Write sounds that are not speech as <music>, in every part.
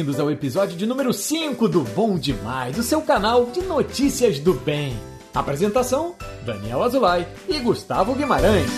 bem-vindos ao episódio de número 5 do Bom Demais, o seu canal de notícias do bem. Apresentação: Daniel Azulay e Gustavo Guimarães.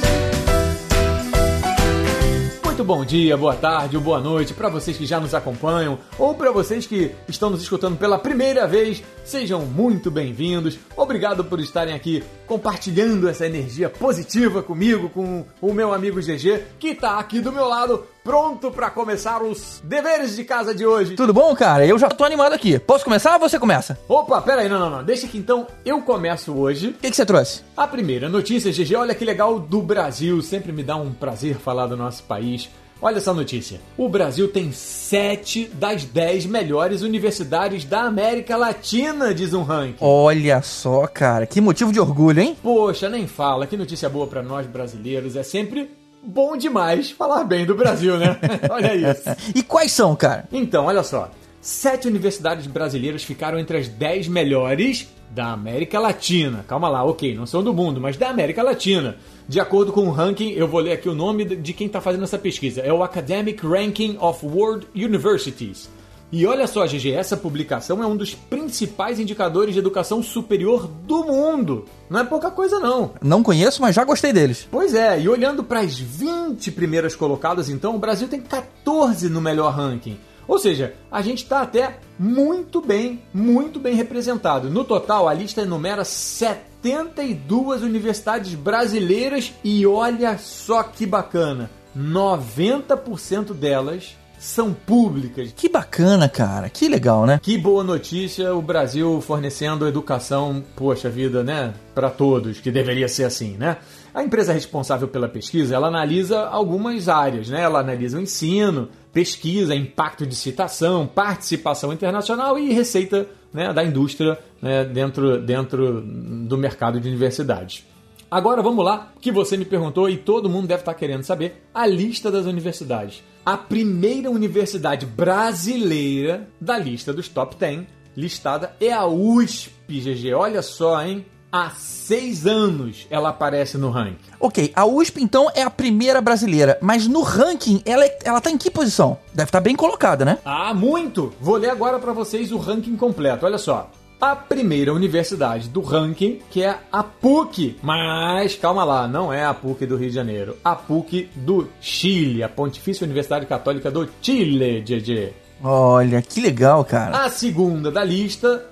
Muito bom dia, boa tarde ou boa noite para vocês que já nos acompanham ou para vocês que estão nos escutando pela primeira vez. Sejam muito bem-vindos. Obrigado por estarem aqui compartilhando essa energia positiva comigo, com o meu amigo GG, que está aqui do meu lado, pronto para começar os deveres de casa de hoje. Tudo bom, cara? Eu já tô animado aqui. Posso começar ou você começa? Opa, pera aí, não, não, não. Deixa que então eu começo hoje. O que, que você trouxe? A primeira notícia, GG, olha que legal do Brasil. Sempre me dá um prazer falar do nosso país. Olha essa notícia. O Brasil tem sete das dez melhores universidades da América Latina, diz um ranking. Olha só, cara, que motivo de orgulho, hein? Poxa, nem fala. Que notícia boa para nós brasileiros. É sempre bom demais falar bem do Brasil, né? <laughs> olha isso. e quais são, cara? Então, olha só. Sete universidades brasileiras ficaram entre as dez melhores da América Latina. Calma lá, ok, não são do mundo, mas da América Latina. De acordo com o ranking, eu vou ler aqui o nome de quem está fazendo essa pesquisa. É o Academic Ranking of World Universities. E olha só, GG, essa publicação é um dos principais indicadores de educação superior do mundo. Não é pouca coisa, não. Não conheço, mas já gostei deles. Pois é, e olhando para as 20 primeiras colocadas, então, o Brasil tem 14 no melhor ranking. Ou seja, a gente está até muito bem, muito bem representado. No total, a lista enumera 72 universidades brasileiras e olha só que bacana, 90% delas são públicas. Que bacana, cara. Que legal, né? Que boa notícia o Brasil fornecendo educação, poxa vida, né? Para todos, que deveria ser assim, né? A empresa responsável pela pesquisa, ela analisa algumas áreas, né? Ela analisa o ensino, pesquisa, impacto de citação, participação internacional e receita né, da indústria né, dentro, dentro do mercado de universidades. Agora vamos lá, que você me perguntou e todo mundo deve estar querendo saber a lista das universidades. A primeira universidade brasileira da lista dos top 10 listada é a USP, GG. Olha só, hein? Há seis anos ela aparece no ranking. Ok, a USP então é a primeira brasileira, mas no ranking ela, é, ela tá em que posição? Deve estar tá bem colocada, né? Ah, muito! Vou ler agora para vocês o ranking completo. Olha só a primeira universidade do ranking, que é a PUC. Mas calma lá, não é a PUC do Rio de Janeiro, a PUC do Chile, a Pontifícia Universidade Católica do Chile, GG. Olha, que legal, cara. A segunda da lista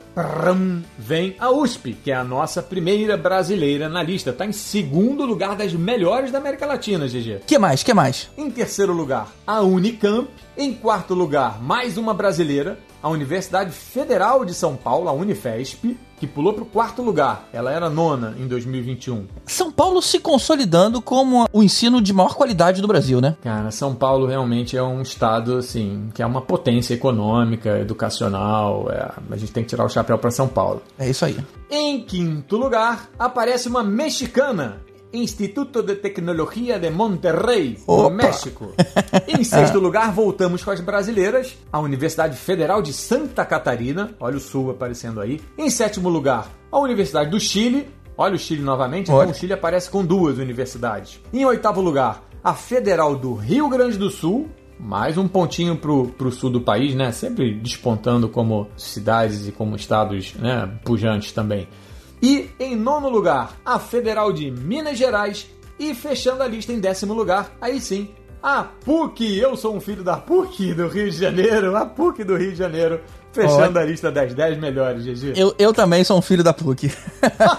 vem a USP, que é a nossa primeira brasileira na lista. Está em segundo lugar das melhores da América Latina, GG. Que mais? Que mais? Em terceiro lugar, a Unicamp. Em quarto lugar, mais uma brasileira, a Universidade Federal de São Paulo, a Unifesp, que pulou para o quarto lugar. Ela era nona em 2021. São Paulo se consolidando como o ensino de maior qualidade do Brasil, né? Cara, São Paulo realmente é um estado, assim, que é uma potência econômica, educacional. É, a gente tem que tirar o chapéu para São Paulo. É isso aí. Em quinto lugar, aparece uma mexicana, Instituto de Tecnologia de Monterrey, Opa. no México. <laughs> Em sexto lugar, voltamos com as brasileiras, a Universidade Federal de Santa Catarina, olha o Sul aparecendo aí. Em sétimo lugar, a Universidade do Chile, olha o Chile novamente, então o Chile aparece com duas universidades. Em oitavo lugar, a Federal do Rio Grande do Sul, mais um pontinho pro, pro sul do país, né? Sempre despontando como cidades e como estados né, pujantes também. E em nono lugar, a Federal de Minas Gerais. E fechando a lista em décimo lugar, aí sim, a PUC. Eu sou um filho da PUC do Rio de Janeiro, a PUC do Rio de Janeiro. Fechando a lista das 10 melhores, GG. Eu, eu também sou um filho da PUC.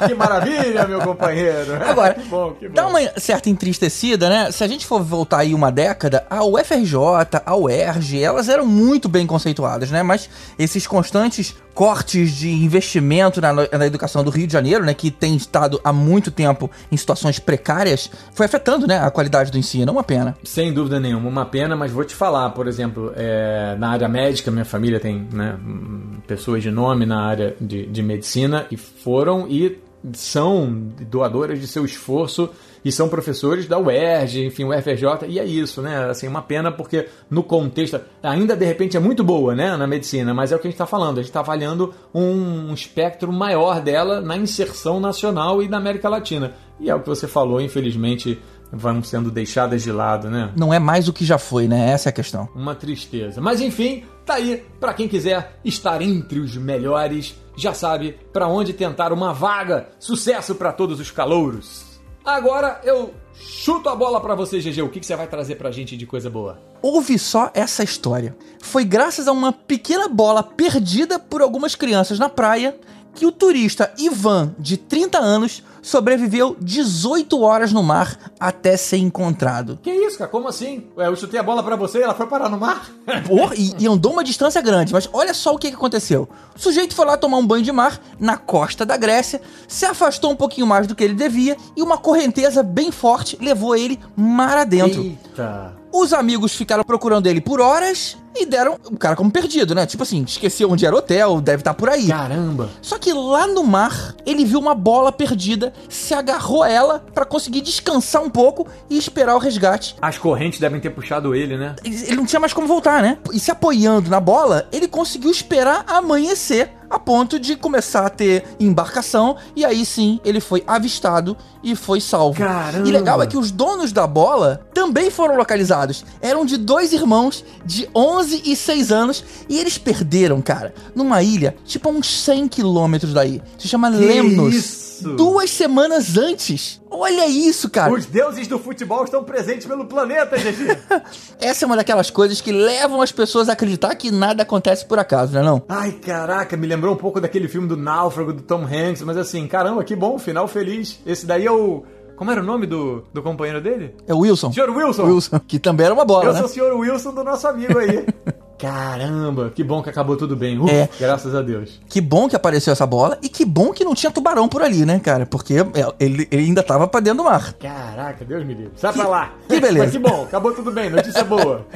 que maravilha, meu companheiro. <laughs> Agora, que bom, que bom. dá uma certa entristecida, né? Se a gente for voltar aí uma década, a UFRJ, a UERJ, elas eram muito bem conceituadas, né? Mas esses constantes cortes de investimento na, na educação do Rio de Janeiro, né? Que tem estado há muito tempo em situações precárias, foi afetando, né? A qualidade do ensino. É uma pena. Sem dúvida nenhuma, uma pena, mas vou te falar, por exemplo, é, na área médica, minha família tem, né? pessoas de nome na área de, de medicina e foram e são doadoras de seu esforço e são professores da UERJ, enfim, UFRJ, e é isso, né? Assim, uma pena porque no contexto, ainda de repente é muito boa, né, na medicina, mas é o que a gente está falando, a gente está avaliando um espectro maior dela na inserção nacional e na América Latina. E é o que você falou, infelizmente, vão sendo deixadas de lado, né? Não é mais o que já foi, né? Essa é a questão. Uma tristeza. Mas enfim, tá aí para quem quiser estar entre os melhores, já sabe para onde tentar uma vaga. Sucesso para todos os calouros. Agora eu chuto a bola para você, GG. O que, que você vai trazer pra gente de coisa boa? Ouve só essa história. Foi graças a uma pequena bola perdida por algumas crianças na praia que o turista Ivan, de 30 anos, sobreviveu 18 horas no mar até ser encontrado. Que isso, cara? Como assim? Ué, eu chutei a bola para você e ela foi parar no mar? <laughs> Porra, e, e, andou uma distância grande, mas olha só o que, que aconteceu. O sujeito foi lá tomar um banho de mar na costa da Grécia, se afastou um pouquinho mais do que ele devia e uma correnteza bem forte levou ele mar adentro. Eita. Os amigos ficaram procurando ele por horas e deram o cara como perdido, né? Tipo assim, esqueceu onde era o hotel, deve estar tá por aí. Caramba! Só que lá no mar, ele viu uma bola perdida, se agarrou a ela para conseguir descansar um pouco e esperar o resgate. As correntes devem ter puxado ele, né? Ele não tinha mais como voltar, né? E se apoiando na bola, ele conseguiu esperar amanhecer a ponto de começar a ter embarcação e aí sim ele foi avistado e foi salvo. Caramba. E legal é que os donos da bola também foram localizados. Eram de dois irmãos de 11 e 6 anos e eles perderam, cara, numa ilha, tipo a uns 100 quilômetros daí. Se chama Que Lemnos. isso? Duas semanas antes. Olha isso, cara. Os deuses do futebol estão presentes pelo planeta, GG. <laughs> Essa é uma daquelas coisas que levam as pessoas a acreditar que nada acontece por acaso, não é não? Ai, caraca, me lembrou um pouco daquele filme do Náufrago, do Tom Hanks, mas assim, caramba, que bom, final feliz. Esse daí é o... Como era o nome do, do companheiro dele? É o Wilson. Senhor Wilson. Wilson, que também era uma bola, Eu né? sou o senhor Wilson do nosso amigo aí. <laughs> Caramba, que bom que acabou tudo bem. Uf, É. Graças a Deus. Que bom que apareceu essa bola e que bom que não tinha tubarão por ali, né, cara? Porque é, ele, ele ainda tava pra dentro do mar. Caraca, Deus me livre. Sai pra lá. que beleza. Mas que bom, acabou tudo bem, notícia boa. <laughs>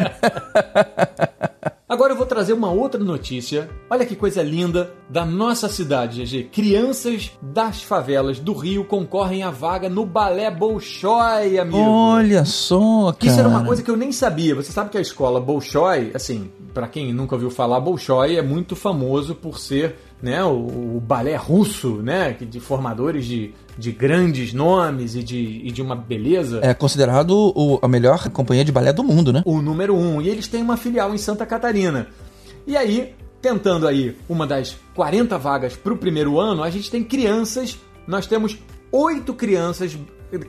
Agora eu vou trazer uma outra notícia. Olha que coisa linda da nossa cidade, GG. Crianças das favelas do Rio concorrem à vaga no Balé Bolshoi, amigo. Olha só, cara. Isso era uma coisa que eu nem sabia. Você sabe que a escola Bolshoi, assim, pra quem nunca ouviu falar, Bolshoi é muito famoso por ser, né, o, o balé russo, né, de formadores de, de grandes nomes e de, e de uma beleza. É considerado o- a melhor companhia de balé do mundo, né? O número um. E eles têm uma filial em Santa Catarina. E aí, tentando aí uma das 40 vagas pro primeiro ano, a gente tem crianças. Nós temos oito crianças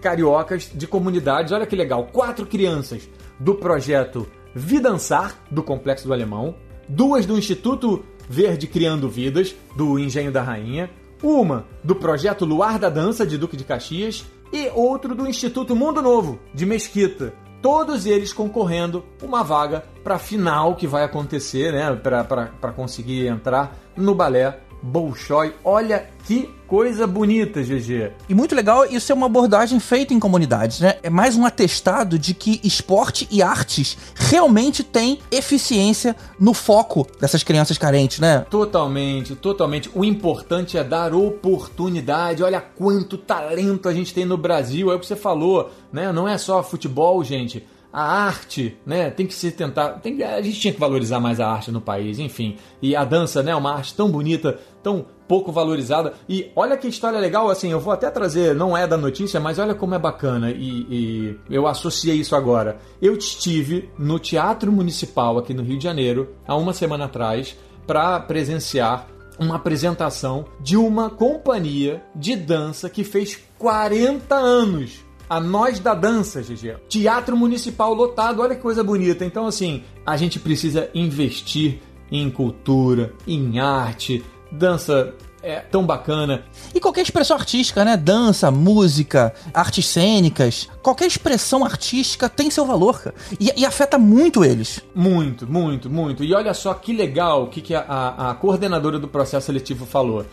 cariocas de comunidades. Olha que legal. Quatro crianças do projeto Vidançar, do Complexo do Alemão. Duas do Instituto Verde Criando Vidas, do Engenho da Rainha. Uma do projeto Luar da Dança, de Duque de Caxias. E outro do Instituto Mundo Novo, de Mesquita todos eles concorrendo uma vaga para a final que vai acontecer, né? Para conseguir entrar no balé Bolshoi. Olha que coisa bonita, GG. E muito legal isso é uma abordagem feita em comunidades, né? É mais um atestado de que esporte e artes realmente têm eficiência no foco dessas crianças carentes, né? Totalmente, totalmente. O importante é dar oportunidade. Olha quanto talento a gente tem no Brasil. É o que você falou, né? Não é só futebol, gente. A arte, né? Tem que se tentar. Tem, a gente tinha que valorizar mais a arte no país, enfim. E a dança, né? Uma arte tão bonita, tão pouco valorizada. E olha que história legal, assim. Eu vou até trazer, não é da notícia, mas olha como é bacana. E, e eu associei isso agora. Eu estive no Teatro Municipal aqui no Rio de Janeiro, há uma semana atrás, para presenciar uma apresentação de uma companhia de dança que fez 40 anos. A Nós da Dança, GG. Teatro Municipal lotado, olha que coisa bonita. Então, assim, a gente precisa investir em cultura, em arte. Dança é tão bacana. E qualquer expressão artística, né? Dança, música, artes cênicas, qualquer expressão artística tem seu valor, cara. E, e afeta muito eles. Muito, muito, muito. E olha só que legal o que, que a, a, a coordenadora do processo seletivo falou.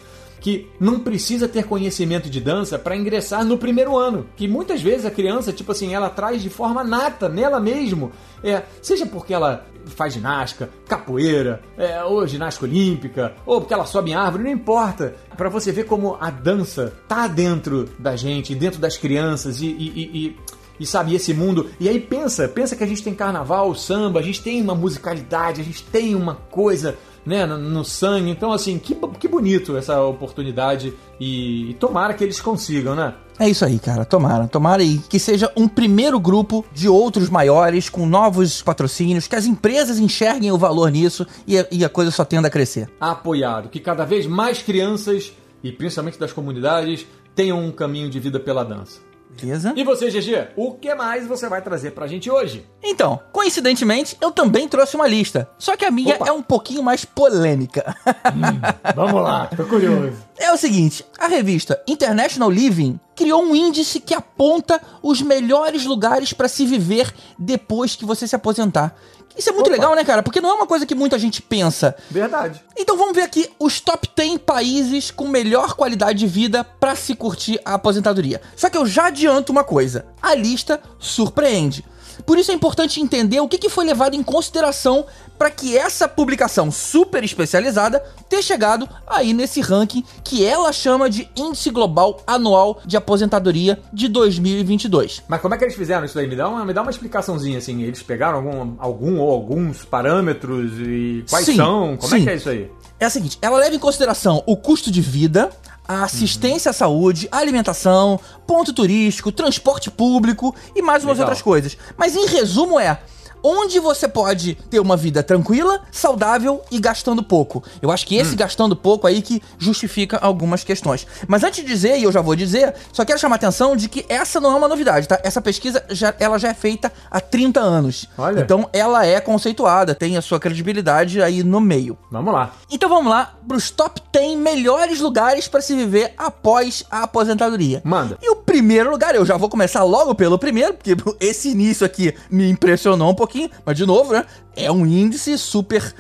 Que não precisa ter conhecimento de dança para ingressar no primeiro ano. Que muitas vezes a criança, tipo assim, ela traz de forma nata, nela mesmo. É, seja porque ela faz ginástica, capoeira, é, ou ginástica olímpica, ou porque ela sobe em árvore, não importa. Para você ver como a dança tá dentro da gente, dentro das crianças e, e, e, e e sabe, esse mundo. E aí pensa, pensa que a gente tem carnaval, samba, a gente tem uma musicalidade, a gente tem uma coisa né, no, no sangue. Então, assim, que, que bonito essa oportunidade e, e tomara que eles consigam, né? É isso aí, cara. Tomara, tomara e que seja um primeiro grupo de outros maiores, com novos patrocínios, que as empresas enxerguem o valor nisso e a, e a coisa só tenda a crescer. Apoiado. Que cada vez mais crianças, e principalmente das comunidades, tenham um caminho de vida pela dança. Beleza? E você, GG, o que mais você vai trazer pra gente hoje? Então, coincidentemente, eu também trouxe uma lista. Só que a minha Opa. é um pouquinho mais polêmica. Vamos lá, tô curioso. É o seguinte, a revista International Living criou um índice que aponta os melhores lugares para se viver depois que você se aposentar. Isso é muito Opa. legal, né, cara? Porque não é uma coisa que muita gente pensa. Verdade. Então vamos ver aqui os top 10 países com melhor qualidade de vida para se curtir a aposentadoria. Só que eu já adianto uma coisa: a lista surpreende. Por isso é importante entender o que que foi levado em consideração para que essa publicação super especializada ter chegado aí nesse ranking que ela chama de Índice Global Anual de Aposentadoria de 2022. Mas como é que eles fizeram isso daí? Me dá uma, me dá uma explicaçãozinha, assim. Eles pegaram algum, algum ou alguns parâmetros e quais Sim, são? Como é sim. que é isso aí? É a seguinte, ela leva em consideração o custo de vida, a assistência à saúde, alimentação, ponto turístico, transporte público e mais umas Legal. outras coisas. Mas em resumo é onde você pode ter uma vida tranquila, saudável e gastando pouco. Eu acho que esse gastando pouco aí que justifica algumas questões. Mas antes de dizer, e eu já vou dizer, só quero chamar a atenção de que essa não é uma novidade, tá? Essa pesquisa já, ela já é feita há 30 anos. Olha. Então ela é conceituada, tem a sua credibilidade aí no meio. Vamos lá. Então vamos lá para os top 10 melhores lugares para se viver após a aposentadoria. Manda. E o primeiro lugar, eu já vou começar logo pelo primeiro, porque <laughs> esse início aqui me impressionou um pouquinho, mas de novo, né? É um índice super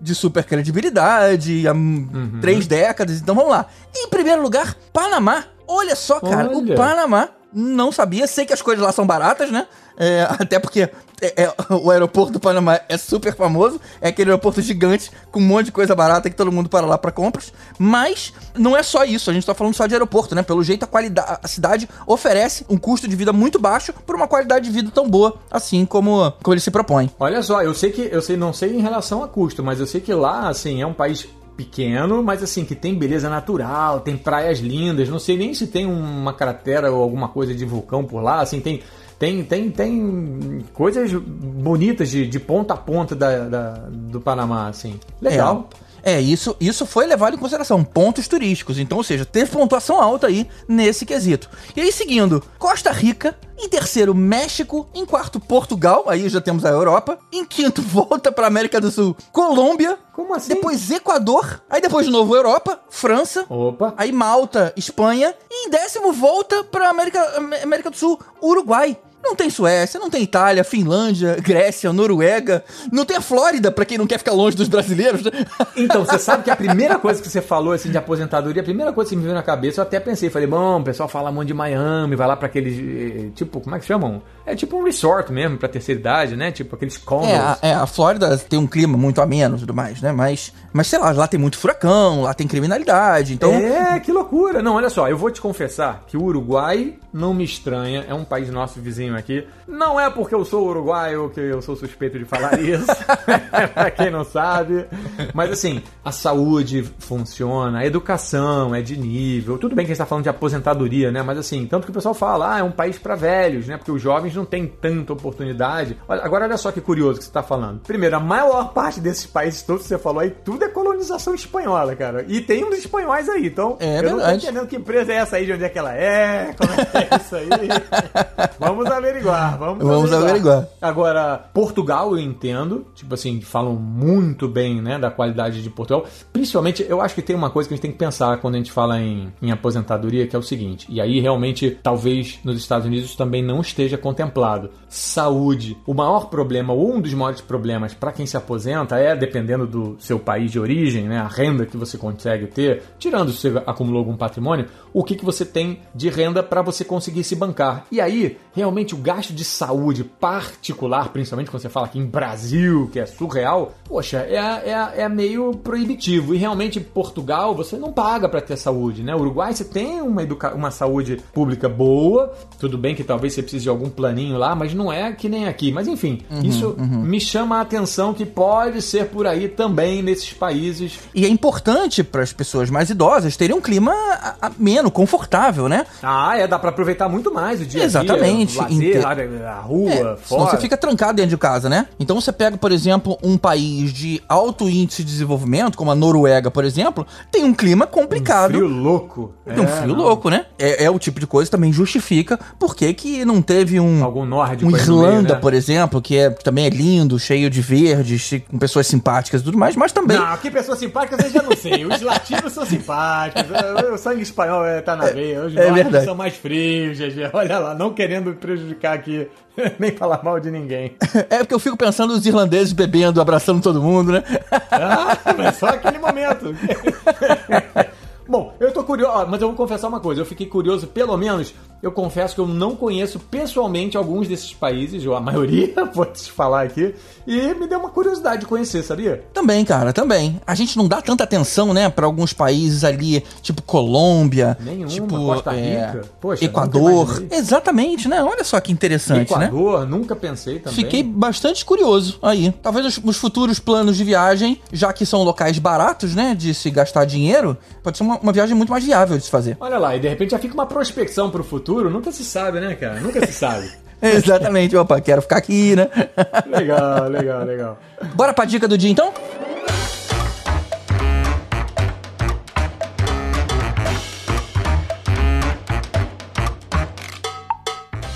de super credibilidade, há hum, três décadas, então vamos lá. Em primeiro lugar, Panamá. Olha só, cara, Olha. o Panamá não sabia, sei que as coisas lá são baratas, né? É, <laughs> até porque é- é- o aeroporto do Panamá é super famoso, é aquele aeroporto gigante com um monte de coisa barata que todo mundo para lá para compras. Mas não é só isso, a gente tá falando só de aeroporto, né? Pelo jeito a qualidade, a cidade oferece um custo de vida muito baixo por uma qualidade de vida tão boa, assim como, como ele se propõe. Olha só, eu sei que eu sei, não sei em relação a custo, mas eu sei que lá, assim, é um país pequeno, mas assim, que tem beleza natural, tem praias lindas, não sei nem se tem uma cratera ou alguma coisa de vulcão por lá, assim, tem. Tem, tem, tem coisas bonitas de, de ponta a ponta da, da- do Panamá, assim. Legal. É, isso, isso foi levado em consideração, pontos turísticos. Então, ou seja, teve pontuação alta aí nesse quesito. E aí, seguindo, Costa Rica, em terceiro, México, em quarto, Portugal, aí já temos a Europa, em quinto, <laughs> volta pra América do Sul, Colômbia, Como assim? depois Equador, aí depois de novo Europa, França, Opa. aí Malta, Espanha, e em décimo volta pra América, América do Sul, Uruguai. Não tem Suécia, não tem Itália, Finlândia, Grécia, Noruega, não tem a Flórida, pra quem não quer ficar longe dos brasileiros. né? Então, você sabe que a primeira <laughs> coisa que você falou assim de aposentadoria, a primeira coisa que me veio na cabeça, eu até pensei, falei, bom, o pessoal fala muito de Miami, vai lá pra aqueles, eh, tipo, como é que chamam? É tipo um resort mesmo, pra terceira idade, né? Tipo aqueles condos. É, a, é, a Flórida tem um clima muito ameno e tudo mais, né? Mas, mas sei lá, lá tem muito furacão, lá tem criminalidade, então... É, que loucura. Não, olha só, eu vou te confessar que o Uruguai não me estranha, é um país nosso vizinho aqui. Não é porque eu sou uruguaio que eu sou suspeito de falar <laughs> isso, <laughs> pra quem não sabe. Mas assim, a saúde funciona, a educação é de nível. Tudo bem que a gente tá falando de aposentadoria, né? Mas assim, tanto que o pessoal fala, ah, é um país pra velhos, né? Porque os jovens não têm tanta oportunidade. Agora olha só que curioso que você tá falando. Primeiro, a maior parte desses países todos que você falou aí, tudo é colonização espanhola, cara. E tem uns espanhóis aí, então É eu não tô verdade. entendendo que empresa é essa aí, de onde é que ela é, como é que é isso aí. <laughs> vamos averiguar, vamos, Vamos averiguar. Agora, Portugal eu entendo, tipo assim, falam muito bem, né, da qualidade de Portugal. Principalmente, eu acho que tem uma coisa que a gente tem que pensar quando a gente fala em, em aposentadoria, que é o seguinte, e aí realmente, talvez nos Estados Unidos também não esteja contemplado. Saúde. O maior problema, ou um dos maiores problemas para quem se aposenta é, dependendo do seu país de origem, né, a renda que você consegue ter, tirando se você acumulou algum patrimônio, o que, que você tem de renda para você conseguir se bancar. E aí, realmente, o gasto de saúde particular, principalmente quando você fala aqui em Brasil, que é surreal, poxa, é, é, é meio proibitivo. E realmente, Portugal, você não paga para ter saúde, né? Uruguai, você tem uma, educa uma saúde pública boa, tudo bem que talvez você precise de algum planinho lá, mas não é que nem aqui. Mas enfim, isso me chama a atenção que pode ser por aí também nesses países E é importante para as pessoas mais idosas terem um clima ameno, confortável, né? Ah, é, dá para aproveitar muito mais o dia Exatamente. a dia, lazer, a rua, é, fora. você fica trancado dentro de casa, né? Então você pega, por exemplo, um país de alto índice de desenvolvimento, como a Noruega, por exemplo, tem um clima complicado. Um frio louco. Tem um é, frio não. louco, né? É, é, o tipo de coisa que também justifica por que que não teve um... Algum nórdico Um Irlanda, meio, né? por exemplo, que é, também é lindo, cheio de verdes, com pessoas simpáticas e tudo mais, mas também... Não, que pessoas simpáticas eu já não sei. Os latinos são simpáticos, o sangue espanhol é, tá na é, veia. Os é são mais frios, GG. Olha lá, não querendo prejudicar aqui, <laughs> nem falar mal de ninguém. É porque eu fico pensando os irlandeses bebendo, abraçando todo mundo, né? Ah, mas só aquele momento. <laughs> Bom, eu tô curioso, mas eu vou confessar uma coisa, eu fiquei curioso, pelo menos, eu confesso que eu não conheço pessoalmente alguns desses países, ou a maioria, <laughs> vou te falar aqui, e me deu uma curiosidade de conhecer, sabia? Também, cara, também. A gente não dá tanta atenção, né, para alguns países ali, tipo Colômbia, Nenhuma, tipo Costa Rica, é, Poxa, Equador. Exatamente, né? Olha só que interessante, Equador, né? Equador, nunca pensei também. Fiquei bastante curioso aí. Talvez os, os futuros planos de viagem, já que são locais baratos, né, de se gastar dinheiro, pode ser uma, uma viagem muito mais viável de se fazer. Olha lá, e de repente já fica uma prospecção pro futuro, nunca se sabe, né, cara? Nunca se sabe. <laughs> Exatamente, opa, quero ficar aqui, né? <laughs> legal, legal, legal. Bora pra dica do dia então?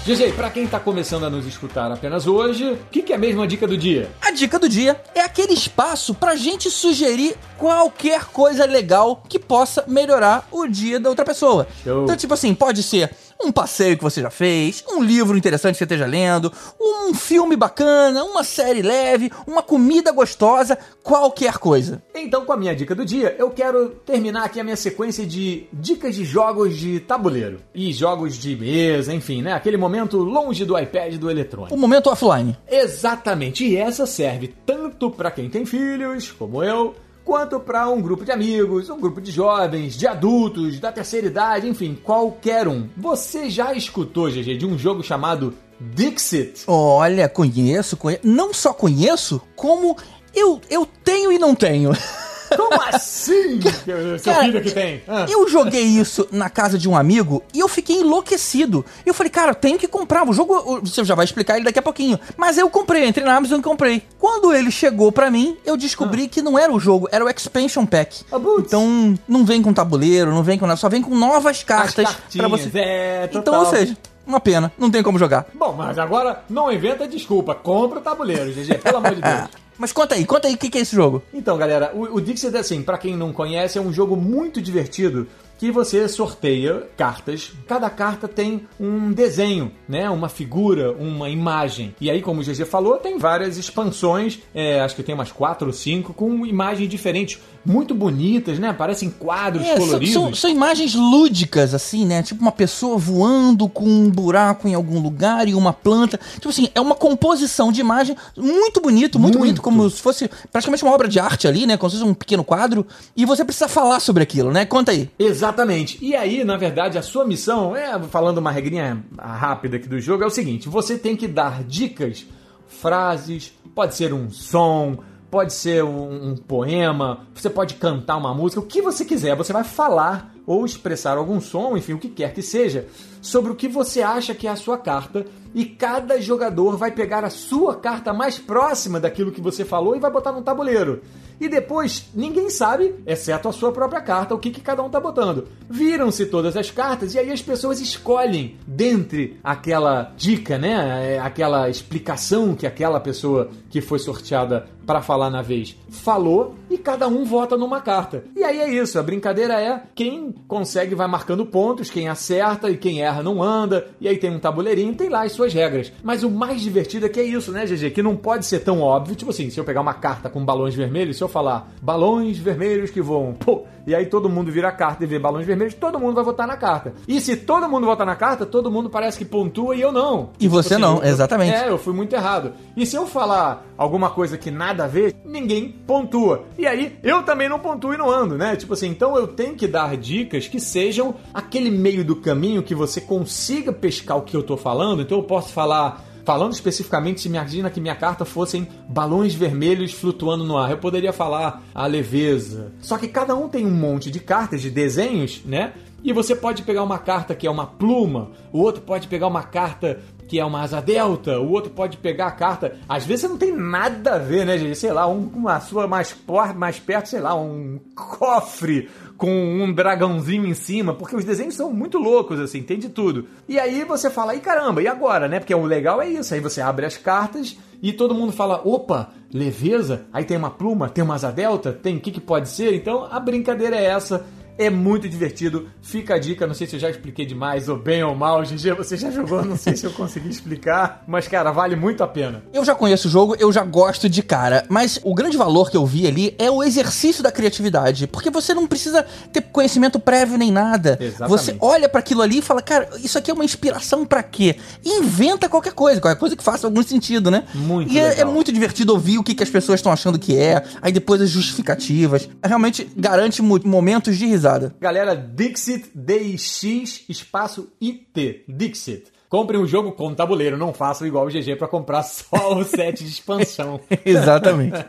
GG, para quem tá começando a nos escutar apenas hoje, o que, que é mesmo a dica do dia? A dica do dia é aquele espaço pra gente sugerir qualquer coisa legal que possa melhorar o dia da outra pessoa. Show. Então, tipo assim, pode ser um passeio que você já fez, um livro interessante que você esteja lendo, um filme bacana, uma série leve, uma comida gostosa, qualquer coisa. Então, com a minha dica do dia, eu quero terminar aqui a minha sequência de dicas de jogos de tabuleiro e jogos de mesa, enfim, né? Aquele momento longe do iPad do eletrônico. O momento offline. Exatamente. E essa serve tanto para quem tem filhos, como eu, quanto para um grupo de amigos, um grupo de jovens, de adultos, da terceira idade, enfim, qualquer um. Você já escutou, GG, de um jogo chamado Dixit? Olha, conheço, conheço. Não só conheço, como eu, eu tenho e não tenho. <laughs> Como assim? <laughs> Seu cara, filho que tem? Ah. Eu joguei isso na casa de um amigo e eu fiquei enlouquecido. E eu falei, cara, eu tenho que comprar. O jogo, você já vai explicar ele daqui a pouquinho. Mas eu comprei, entrei na Amazon e comprei. Quando ele chegou pra mim, eu descobri ah. que não era o jogo, era o Expansion Pack. Ah, então, não vem com tabuleiro, não vem com nada, só vem com novas cartas para você. É, total. Então, ou seja, uma pena, não tem como jogar. Bom, mas agora não inventa desculpa, compra o tabuleiro, GG, pelo amor de Deus. Mas conta aí, conta aí o que, que, é esse jogo. Então, galera, o, o Dixit, assim, para quem não conhece, é um jogo muito divertido que você sorteia cartas. Cada carta tem um desenho, né? Uma figura, uma imagem. E aí, como o GG falou, tem várias expansões, é, acho que tem umas quatro ou cinco, com imagens diferentes, muito bonitas, né? Parecem quadros é, coloridos. São, são, imagens lúdicas, assim, né? Tipo uma pessoa voando com um buraco em algum lugar e uma planta. Tipo assim, é uma composição de imagem muito bonito, muito, muito. bonito, como se fosse praticamente uma obra de arte ali, né? Como se fosse um pequeno quadro. E você precisa falar sobre aquilo, né? Conta aí. Exatamente Exatamente. E aí, na verdade, a sua missão, é falando uma regrinha rápida aqui do jogo, é o seguinte: você tem que dar dicas, frases, pode ser um som, pode ser um, um poema, você pode cantar uma música, o que você quiser, você vai falar ou expressar algum som, enfim, o que quer que seja, sobre o que você acha que é a sua carta, e cada jogador vai pegar a sua carta mais próxima daquilo que você falou e vai botar no tabuleiro. E depois, ninguém sabe, exceto a sua própria carta, o que, que cada um tá botando. Viram-se todas as cartas e aí as pessoas escolhem dentre aquela dica, né? É, aquela explicação que aquela pessoa que foi sorteada para falar na vez falou e cada um vota numa carta. E aí é isso, a brincadeira é quem consegue vai marcando pontos, quem acerta e quem erra não anda, e aí tem um tabuleirinho, tem lá as suas regras. Mas o mais divertido é que é isso, né, GG? Que não pode ser tão óbvio, tipo assim, se eu pegar uma carta com balões vermelhos, se eu falar balões vermelhos que voam, pô, e aí todo mundo vira a carta e vê balões vermelhos, todo mundo vai votar na carta. E se todo mundo votar na carta, todo mundo parece que pontua e eu não. E você tipo assim, não, eu, exatamente. É, eu fui muito errado. E se eu falar alguma coisa que nada a ver, ninguém pontua. E aí eu também não pontuo e não ando, né? Tipo assim, então eu tenho que dar dicas que sejam aquele meio do caminho que você consiga pescar o que eu tô falando. Então eu posso falar Falando especificamente, se imagina que minha carta fossem balões vermelhos flutuando no ar. Eu poderia falar a leveza. Só que cada um tem um monte de cartas, de desenhos, né? E você pode pegar uma carta que é uma pluma, o outro pode pegar uma carta que é uma asa delta, o outro pode pegar a carta. Às vezes você não tem nada a ver, né, gente? Sei lá, um, uma sua mais, por, mais perto, sei lá, um cofre com um dragãozinho em cima, porque os desenhos são muito loucos, assim, tem de tudo. E aí você fala, e caramba, e agora, né? Porque o legal é isso, aí você abre as cartas e todo mundo fala, opa, leveza, aí tem uma pluma, tem uma asa delta, tem o que, que pode ser? Então a brincadeira é essa é muito divertido. Fica a dica, não sei se eu já expliquei demais, ou bem ou mal. GG, você já jogou, não sei se eu consegui explicar. Mas, cara, vale muito a pena. Eu já conheço o jogo, eu já gosto de cara. Mas o grande valor que eu vi ali é o exercício da criatividade. Porque você não precisa ter conhecimento prévio nem nada. Exatamente. Você olha para aquilo ali e fala, cara, isso aqui é uma inspiração para quê? E inventa qualquer coisa, qualquer coisa que faça algum sentido, né? Muito E é, é, muito divertido ouvir o que, que as pessoas estão achando que é. Aí depois as justificativas. Realmente garante momentos de risada risada. Galera, Dixit DX espaço IT. Dixit. Compre um jogo com tabuleiro, não façam igual o GG para comprar <laughs> só o set de expansão. <laughs> Exatamente.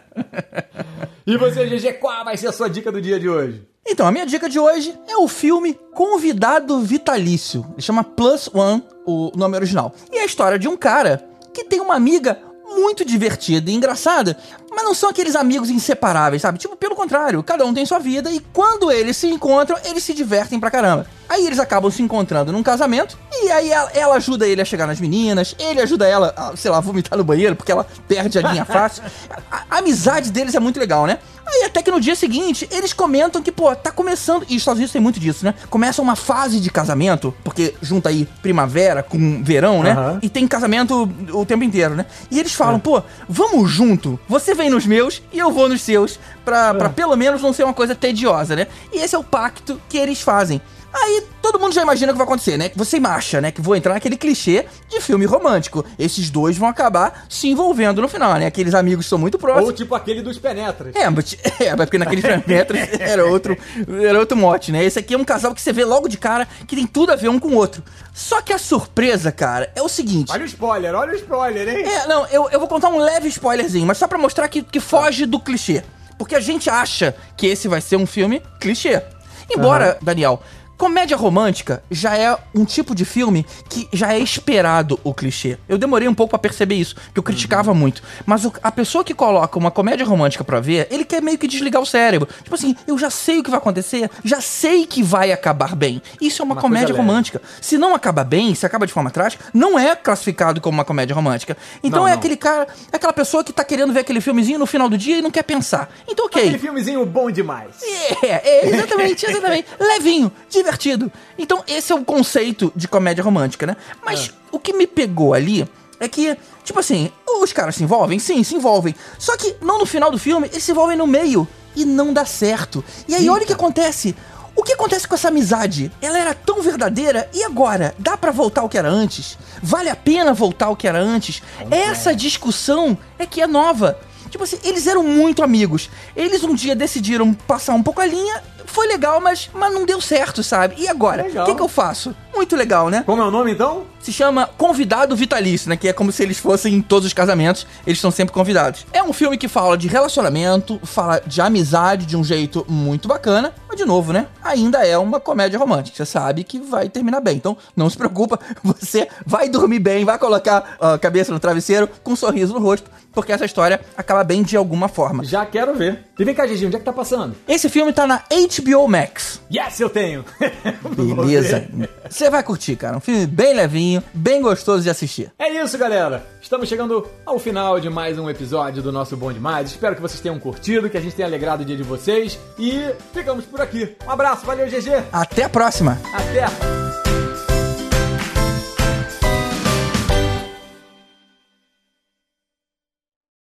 e você, GG, qual vai ser a sua dica do dia de hoje? Então, a minha dica de hoje é o filme Convidado Vitalício. Ele chama Plus One, o nome original. E é a história de um cara que tem uma amiga muito divertida e engraçada, mas não são aqueles amigos inseparáveis, sabe? Tipo, pelo contrário, cada um tem sua vida e quando eles se encontram, eles se divertem pra caramba. Aí eles acabam se encontrando num casamento e aí ela, ela ajuda ele a chegar nas meninas, ele ajuda ela a, sei lá, vomitar no banheiro porque ela perde a linha <laughs> fácil. A, a amizade deles é muito legal, né? Aí até que no dia seguinte, eles comentam que, pô, tá começando. E os Estados Unidos tem muito disso, né? Começa uma fase de casamento, porque junta aí primavera com verão, né? Uhum. E tem casamento o tempo inteiro, né? E eles falam, é. pô, vamos junto. Você vem nos meus e eu vou nos seus. Pra, é. pra pelo menos não ser uma coisa tediosa, né? E esse é o pacto que eles fazem. Aí todo mundo já imagina o que vai acontecer, né? Que você marcha, né? Que vou entrar naquele clichê de filme romântico. Esses dois vão acabar se envolvendo no final, né? Aqueles amigos são muito próximos. Ou tipo aquele dos penetras. É, mas, <laughs> é, porque naqueles penetras <laughs> era outro, era outro mote, né? Esse aqui é um casal que você vê logo de cara que tem tudo a ver um com o outro. Só que a surpresa, cara, é o seguinte. Olha o spoiler, olha o spoiler, hein? É, não, eu, eu vou contar um leve spoilerzinho, mas só pra mostrar que, que foge do clichê. Porque a gente acha que esse vai ser um filme clichê. Embora, uhum. Daniel, Comédia romântica já é um tipo de filme que já é esperado o clichê. Eu demorei um pouco para perceber isso, que eu criticava uhum. muito. Mas o, a pessoa que coloca uma comédia romântica para ver, ele quer meio que desligar o cérebro. Tipo assim, eu já sei o que vai acontecer, já sei que vai acabar bem. Isso é uma, uma comédia romântica. Se não acaba bem, se acaba de forma trágica, não é classificado como uma comédia romântica. Então não, é não. aquele cara, é aquela pessoa que tá querendo ver aquele filmezinho no final do dia e não quer pensar. Então, ok. Aquele filmezinho bom demais. É, é exatamente, <laughs> exatamente. Levinho, divertido. Então, esse é o conceito de comédia romântica, né? Mas é. o que me pegou ali é que, tipo assim, os caras se envolvem? Sim, se envolvem. Só que não no final do filme, eles se envolvem no meio e não dá certo. E aí, Eita. olha o que acontece. O que acontece com essa amizade? Ela era tão verdadeira e agora? Dá para voltar ao que era antes? Vale a pena voltar ao que era antes? Essa discussão é que é nova. Tipo assim, eles eram muito amigos. Eles um dia decidiram passar um pouco a linha foi legal, mas, mas não deu certo, sabe? E agora? O que, que eu faço? Muito legal, né? Como é o nome então? Se chama Convidado Vitalício, né? Que é como se eles fossem em todos os casamentos, eles são sempre convidados. É um filme que fala de relacionamento, fala de amizade de um jeito muito bacana, mas de novo, né? Ainda é uma comédia romântica. Você sabe que vai terminar bem. Então não se preocupa, <laughs> você vai dormir bem, vai colocar a cabeça no travesseiro com um sorriso no rosto, porque essa história acaba bem de alguma forma. Já quero ver. E vem cá, Gigi, onde é que tá passando? Esse filme tá na HBO Max. Yes, eu tenho! <laughs> Beleza. Você vai curtir, cara. Um filme bem levinho, bem gostoso de assistir. É isso, galera. Estamos chegando ao final de mais um episódio do nosso Bom Demais. Espero que vocês tenham curtido, que a gente tenha alegrado o dia de vocês. E ficamos por aqui. Um abraço, valeu, GG. Até a próxima. Até.